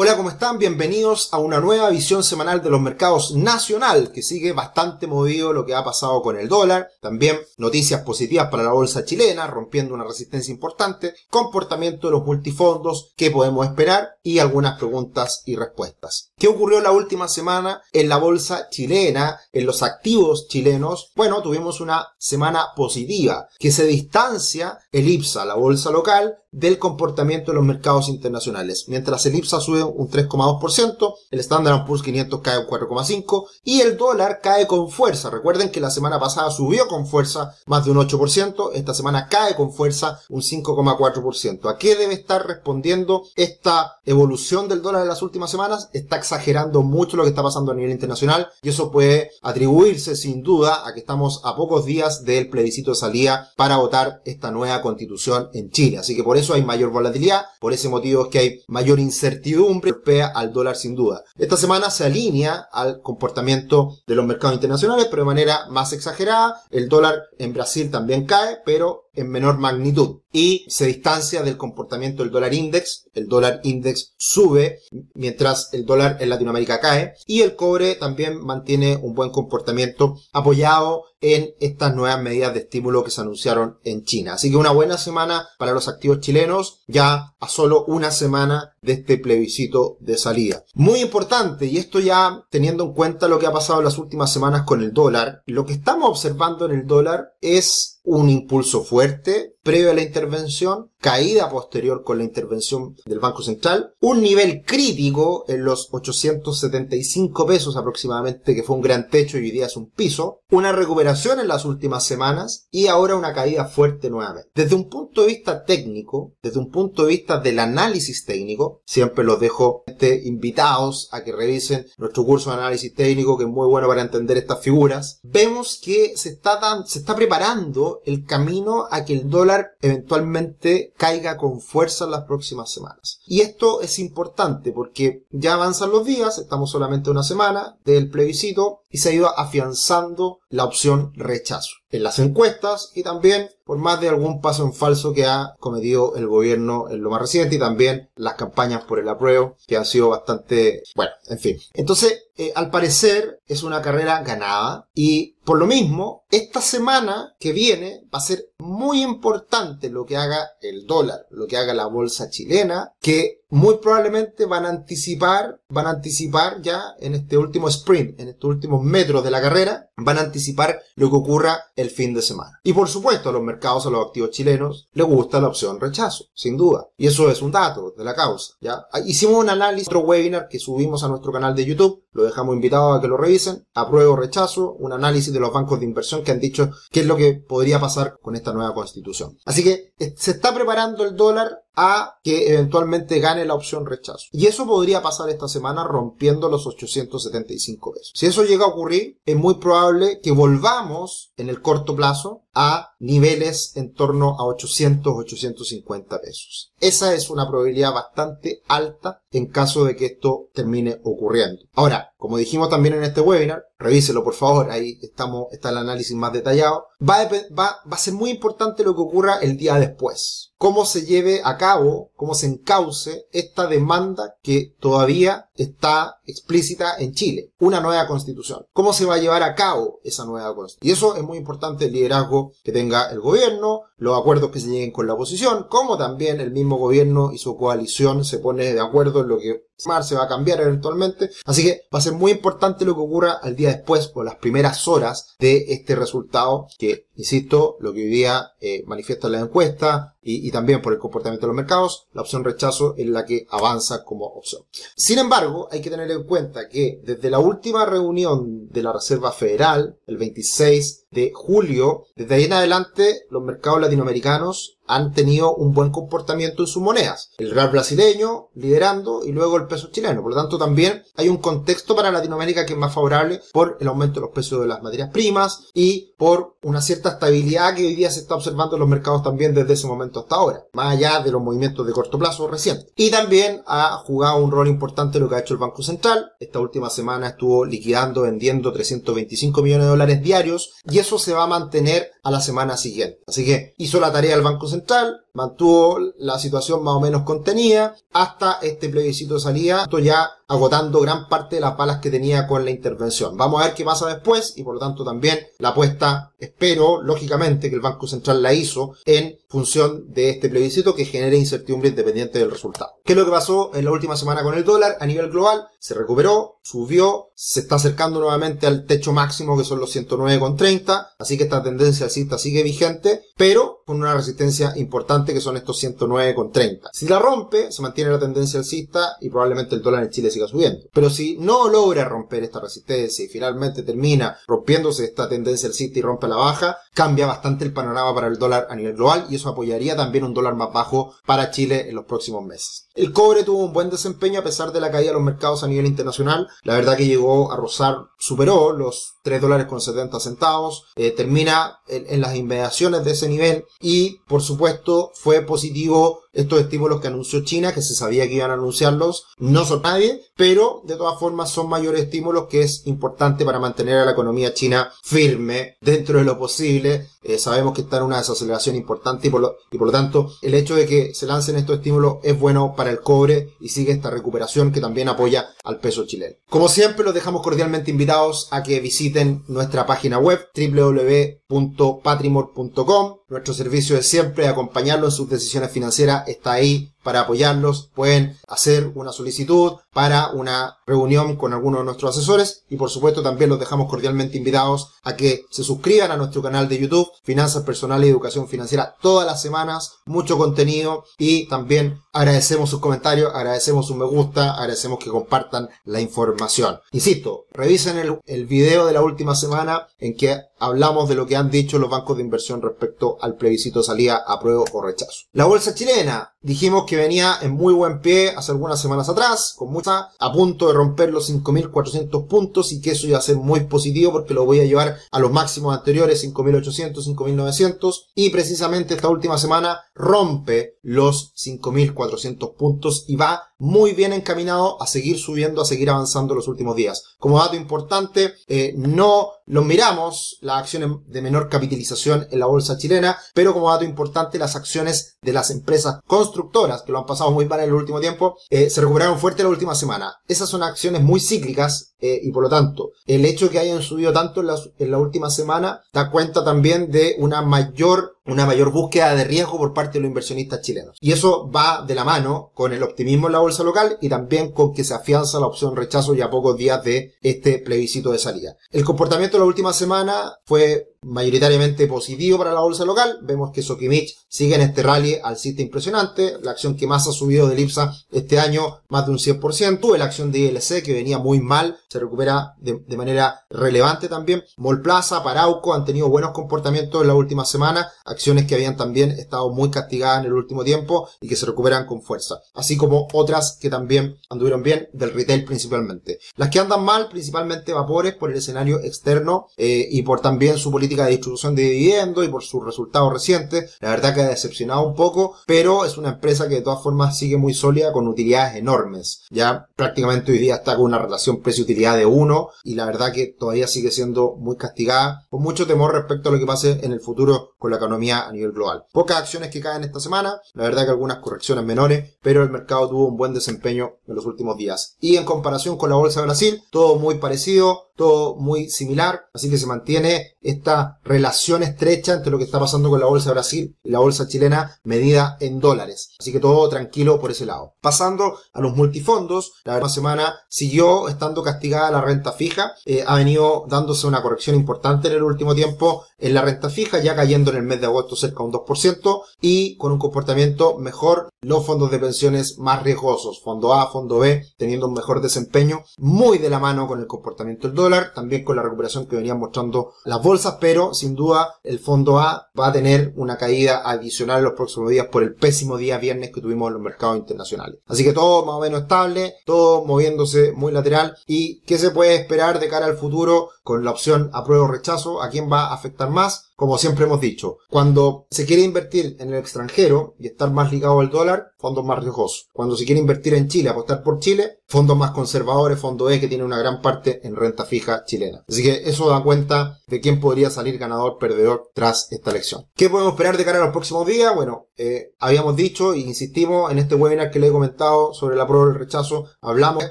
Hola, ¿cómo están? Bienvenidos a una nueva visión semanal de los mercados nacional que sigue bastante movido lo que ha pasado con el dólar. También noticias positivas para la bolsa chilena, rompiendo una resistencia importante, comportamiento de los multifondos, qué podemos esperar y algunas preguntas y respuestas. ¿Qué ocurrió la última semana en la bolsa chilena, en los activos chilenos? Bueno, tuvimos una semana positiva que se distancia el IPSA, la bolsa local, del comportamiento de los mercados internacionales. Mientras el IPSA sube un 3,2%, el Standard Poor's 500 cae un 4,5% y el dólar cae con fuerza. Recuerden que la semana pasada subió con fuerza más de un 8%, esta semana cae con fuerza un 5,4%. ¿A qué debe estar respondiendo esta evolución del dólar en las últimas semanas? Está exagerando mucho lo que está pasando a nivel internacional y eso puede atribuirse sin duda a que estamos a pocos días del plebiscito de salida para votar esta nueva constitución en Chile. Así que por eso hay mayor volatilidad, por ese motivo es que hay mayor incertidumbre, golpea al dólar sin duda. Esta semana se alinea al comportamiento de los mercados internacionales, pero de manera más exagerada. El dólar en Brasil también cae, pero en menor magnitud y se distancia del comportamiento del dólar index. El dólar index sube mientras el dólar en Latinoamérica cae y el cobre también mantiene un buen comportamiento apoyado en estas nuevas medidas de estímulo que se anunciaron en China. Así que una buena semana para los activos chilenos ya a solo una semana de este plebiscito de salida. Muy importante, y esto ya teniendo en cuenta lo que ha pasado en las últimas semanas con el dólar, lo que estamos observando en el dólar es un impulso fuerte previo a la intervención, caída posterior con la intervención del Banco Central, un nivel crítico en los 875 pesos aproximadamente, que fue un gran techo y hoy día es un piso, una recuperación en las últimas semanas y ahora una caída fuerte nuevamente. Desde un punto de vista técnico, desde un punto de vista del análisis técnico, siempre los dejo invitados a que revisen nuestro curso de análisis técnico, que es muy bueno para entender estas figuras, vemos que se está, se está preparando el camino a que el dólar eventualmente caiga con fuerza en las próximas semanas. Y esto es importante porque ya avanzan los días, estamos solamente una semana del plebiscito y se ha ido afianzando la opción rechazo en las encuestas y también por más de algún paso en falso que ha cometido el gobierno en lo más reciente y también las campañas por el apruebo que han sido bastante, bueno, en fin. Entonces, eh, al parecer es una carrera ganada y por lo mismo, esta semana que viene va a ser muy importante lo que haga el dólar, lo que haga la bolsa chilena, que muy probablemente van a anticipar, van a anticipar ya en este último sprint, en estos últimos metros de la carrera, van a anticipar lo que ocurra el fin de semana. Y por supuesto, a los mercados, a los activos chilenos, les gusta la opción rechazo, sin duda. Y eso es un dato de la causa, ¿ya? Hicimos un análisis, otro webinar que subimos a nuestro canal de YouTube, lo dejamos invitado a que lo revisen, apruebo rechazo, un análisis de los bancos de inversión que han dicho qué es lo que podría pasar con esta nueva constitución. Así que eh, se está preparando el dólar a que eventualmente gane la opción rechazo. Y eso podría pasar esta semana rompiendo los 875 pesos. Si eso llega a ocurrir, es muy probable que volvamos en el corto plazo a niveles en torno a 800, 850 pesos. Esa es una probabilidad bastante alta en caso de que esto termine ocurriendo. Ahora, como dijimos también en este webinar, revíselo por favor, ahí estamos, está el análisis más detallado. Va a, va, va a ser muy importante lo que ocurra el día después. Cómo se lleve a cabo, cómo se encauce esta demanda que todavía está explícita en Chile. Una nueva constitución. Cómo se va a llevar a cabo esa nueva constitución. Y eso es muy importante el liderazgo que tenga el gobierno, los acuerdos que se lleguen con la oposición, como también el mismo gobierno y su coalición se pone de acuerdo en lo que se va a cambiar eventualmente. Así que va a ser muy importante lo que ocurra al día después o las primeras horas de este resultado que, insisto, lo que hoy día eh, manifiesta la encuesta y, también por el comportamiento de los mercados, la opción rechazo es la que avanza como opción. Sin embargo, hay que tener en cuenta que desde la última reunión de la Reserva Federal, el 26 de julio, desde ahí en adelante los mercados latinoamericanos han tenido un buen comportamiento en sus monedas. El real brasileño liderando y luego el peso chileno. Por lo tanto, también hay un contexto para Latinoamérica que es más favorable por el aumento de los precios de las materias primas y por una cierta estabilidad que hoy día se está observando en los mercados también desde ese momento hasta ahora, más allá de los movimientos de corto plazo recientes. Y también ha jugado un rol importante lo que ha hecho el Banco Central. Esta última semana estuvo liquidando, vendiendo 325 millones de dólares diarios y eso se va a mantener a la semana siguiente. Así que hizo la tarea el Banco Central, total mantuvo la situación más o menos contenida hasta este plebiscito de salida, esto ya agotando gran parte de las balas que tenía con la intervención. Vamos a ver qué pasa después y por lo tanto también la apuesta, espero lógicamente que el Banco Central la hizo en función de este plebiscito que genere incertidumbre independiente del resultado. ¿Qué es lo que pasó en la última semana con el dólar a nivel global? Se recuperó, subió, se está acercando nuevamente al techo máximo que son los 109,30, así que esta tendencia alcista sigue vigente, pero con una resistencia importante que son estos 109,30. Si la rompe, se mantiene la tendencia alcista y probablemente el dólar en Chile siga subiendo. Pero si no logra romper esta resistencia y finalmente termina rompiéndose esta tendencia alcista y rompe la baja, cambia bastante el panorama para el dólar a nivel global y eso apoyaría también un dólar más bajo para Chile en los próximos meses. El cobre tuvo un buen desempeño a pesar de la caída de los mercados a nivel internacional. La verdad que llegó a rozar, superó los 3 dólares con 70 centavos, eh, termina en, las inmediaciones de ese nivel y por supuesto fue positivo estos estímulos que anunció China, que se sabía que iban a anunciarlos, no son nadie, pero de todas formas son mayores estímulos que es importante para mantener a la economía china firme dentro de lo posible. Eh, sabemos que está en una desaceleración importante y por, lo, y por lo tanto el hecho de que se lancen estos estímulos es bueno para el cobre y sigue esta recuperación que también apoya al peso chileno. Como siempre los dejamos cordialmente invitados a que visiten nuestra página web www.patrimor.com. Nuestro servicio de siempre acompañarlo en sus decisiones financieras está ahí para apoyarlos. Pueden hacer una solicitud para una reunión con alguno de nuestros asesores y por supuesto también los dejamos cordialmente invitados a que se suscriban a nuestro canal de YouTube Finanzas Personales y Educación Financiera todas las semanas, mucho contenido y también agradecemos sus comentarios, agradecemos un me gusta, agradecemos que compartan la información. Insisto, revisen el, el video de la última semana en que hablamos de lo que han dicho los bancos de inversión respecto al plebiscito salida a prueba o rechazo. La bolsa chilena, dijimos que venía en muy buen pie hace algunas semanas atrás, con mucha, a punto de romper los 5.400 puntos y que eso iba a ser muy positivo porque lo voy a llevar a los máximos anteriores, 5.800, 5.900 y precisamente esta última semana rompe los 5.400 puntos y va muy bien encaminado a seguir subiendo, a seguir avanzando los últimos días. Como dato importante, eh, no los miramos, las acciones de menor capitalización en la bolsa chilena, pero como dato importante, las acciones de las empresas constructoras, que lo han pasado muy mal en el último tiempo, eh, se recuperaron fuerte la última semana. Esas son acciones muy cíclicas eh, y por lo tanto, el hecho de que hayan subido tanto en la, en la última semana da cuenta también de una mayor una mayor búsqueda de riesgo por parte de los inversionistas chilenos. Y eso va de la mano con el optimismo en la bolsa local y también con que se afianza la opción rechazo ya a pocos días de este plebiscito de salida. El comportamiento de la última semana fue mayoritariamente positivo para la bolsa local. Vemos que Sokimich sigue en este rally alcista impresionante. La acción que más ha subido de IPSA este año, más de un 100%. La acción de ILC, que venía muy mal, se recupera de, manera relevante también. Molplaza, Parauco han tenido buenos comportamientos en la última semana. Acciones que habían también estado muy castigadas en el último tiempo y que se recuperan con fuerza. Así como otras que también anduvieron bien, del retail principalmente. Las que andan mal, principalmente Vapores, por el escenario externo eh, y por también su política de distribución de dividendos y por sus resultados recientes. La verdad que ha decepcionado un poco, pero es una empresa que de todas formas sigue muy sólida con utilidades enormes. Ya prácticamente hoy día está con una relación precio-utilidad de 1 y la verdad que todavía sigue siendo muy castigada con mucho temor respecto a lo que pase en el futuro con la economía a nivel global. Pocas acciones que caen esta semana, la verdad que algunas correcciones menores, pero el mercado tuvo un buen desempeño en los últimos días. Y en comparación con la bolsa de Brasil, todo muy parecido, todo muy similar, así que se mantiene esta relación estrecha entre lo que está pasando con la bolsa de Brasil y la bolsa chilena medida en dólares. Así que todo tranquilo por ese lado. Pasando a los multifondos, la última semana siguió estando castigada la renta fija, eh, ha venido dándose una corrección importante en el último tiempo en la renta fija, ya cayendo en el mes de agosto cerca de un 2% y con un comportamiento mejor los fondos de pensiones más riesgosos, fondo A, fondo B, teniendo un mejor desempeño, muy de la mano con el comportamiento del dólar también con la recuperación que venían mostrando las bolsas, pero sin duda el fondo A va a tener una caída adicional en los próximos días por el pésimo día viernes que tuvimos en los mercados internacionales. Así que todo más o menos estable, todo moviéndose muy lateral y qué se puede esperar de cara al futuro con la opción apruebo o rechazo, a quién va a afectar más. Como siempre hemos dicho, cuando se quiere invertir en el extranjero y estar más ligado al dólar, fondos más riesgosos. Cuando se quiere invertir en Chile, apostar por Chile, fondos más conservadores, fondo E que tiene una gran parte en renta fija chilena. Así que eso da cuenta de quién podría salir ganador, perdedor tras esta elección. ¿Qué podemos esperar de cara a los próximos días? Bueno, eh, habíamos dicho e insistimos en este webinar que le he comentado sobre la prueba y el rechazo, hablamos de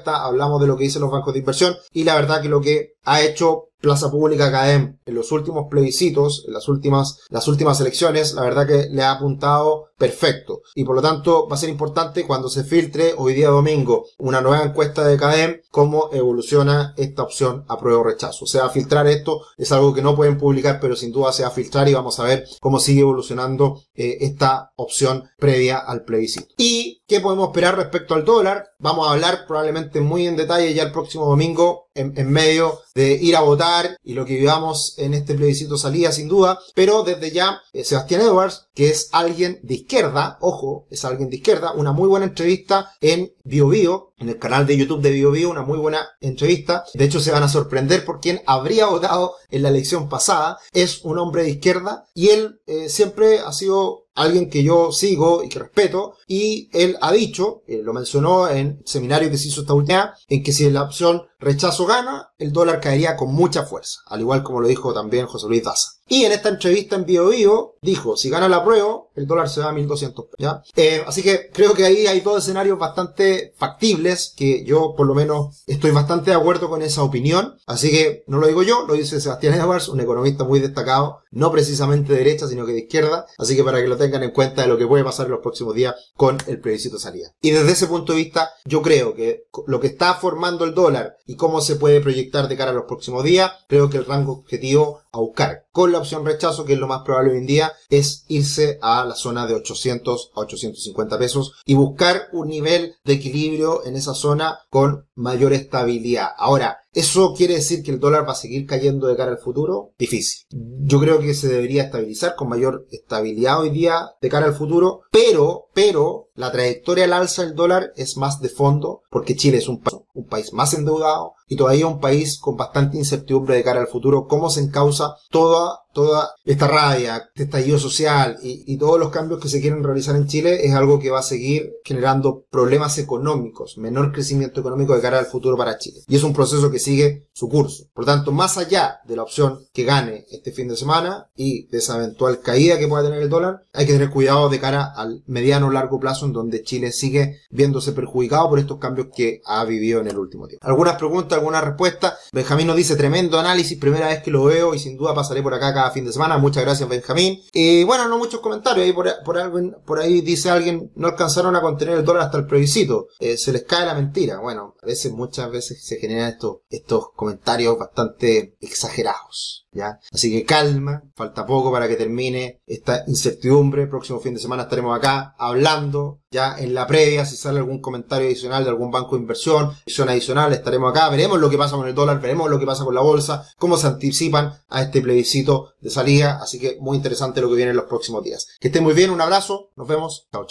esta, hablamos de lo que dicen los bancos de inversión y la verdad que lo que ha hecho Plaza Pública CAEM en los últimos plebiscitos, en las últimas, las últimas elecciones, la verdad que le ha apuntado perfecto. Y por lo tanto va a ser importante cuando se filtre hoy día domingo una nueva encuesta de CAEM cómo evoluciona esta opción a prueba o rechazo. O sea, filtrar esto es algo que no pueden publicar, pero sin duda se va a filtrar y vamos a ver cómo sigue evolucionando eh, esta opción previa al plebiscito. Y qué podemos esperar respecto al dólar. Vamos a hablar probablemente muy en detalle ya el próximo domingo en, medio de ir a votar y lo que vivamos en este plebiscito salía sin duda, pero desde ya eh, Sebastián Edwards, que es alguien de izquierda, ojo, es alguien de izquierda, una muy buena entrevista en BioBio, en el canal de YouTube de BioBio, una muy buena entrevista. De hecho, se van a sorprender por quien habría votado en la elección pasada. Es un hombre de izquierda y él eh, siempre ha sido alguien que yo sigo y que respeto, y él ha dicho, eh, lo mencionó en el seminario que se hizo esta última, en que si la opción rechazo gana, el dólar caería con mucha fuerza, al igual como lo dijo también José Luis Daza. Y en esta entrevista en Bio Bio dijo, si gana la prueba, el dólar se va a 1200 ¿ya? Eh, así que creo que ahí hay dos escenarios bastante factibles, que yo por lo menos estoy bastante de acuerdo con esa opinión. Así que no lo digo yo, lo dice Sebastián Edwards, un economista muy destacado, no precisamente de derecha, sino que de izquierda. Así que para que lo tengan en cuenta de lo que puede pasar en los próximos días con el plebiscito de salida. Y desde ese punto de vista, yo creo que lo que está formando el dólar y cómo se puede proyectar de cara a los próximos días, creo que el rango objetivo a buscar con la opción rechazo, que es lo más probable hoy en día, es irse a la zona de 800 a 850 pesos y buscar un nivel de equilibrio en esa zona con mayor estabilidad. Ahora, ¿Eso quiere decir que el dólar va a seguir cayendo de cara al futuro? Difícil. Yo creo que se debería estabilizar con mayor estabilidad hoy día de cara al futuro, pero, pero, la trayectoria al alza del dólar es más de fondo porque Chile es un, un país más endeudado, y todavía un país con bastante incertidumbre de cara al futuro, cómo se encausa toda, toda esta rabia, este estallido social y, todos los cambios que se quieren realizar en Chile es algo que va a seguir generando problemas económicos, menor crecimiento económico de cara al futuro para Chile. Y es un proceso que sigue su curso. Por tanto, más allá de la opción que gane este fin de semana y de esa eventual caída que pueda tener el dólar, hay que tener cuidado de cara al mediano o largo plazo en donde Chile sigue viéndose perjudicado por estos cambios que ha vivido en el último tiempo. Algunas preguntas alguna respuesta. Benjamín nos dice tremendo análisis, primera vez que lo veo y sin duda pasaré por acá cada fin de semana. Muchas gracias Benjamín. Y bueno, no muchos comentarios. Ahí por, por, por ahí dice alguien, no alcanzaron a contener el dólar hasta el plebiscito. Eh, se les cae la mentira. Bueno, a veces, muchas veces se generan estos, estos comentarios bastante exagerados. ¿Ya? Así que calma, falta poco para que termine esta incertidumbre. Próximo fin de semana estaremos acá hablando, ya en la previa, si sale algún comentario adicional de algún banco de inversión, inversión adicional, estaremos acá, veremos lo que pasa con el dólar, veremos lo que pasa con la bolsa, cómo se anticipan a este plebiscito de salida, así que muy interesante lo que viene en los próximos días. Que estén muy bien, un abrazo, nos vemos, chao chao.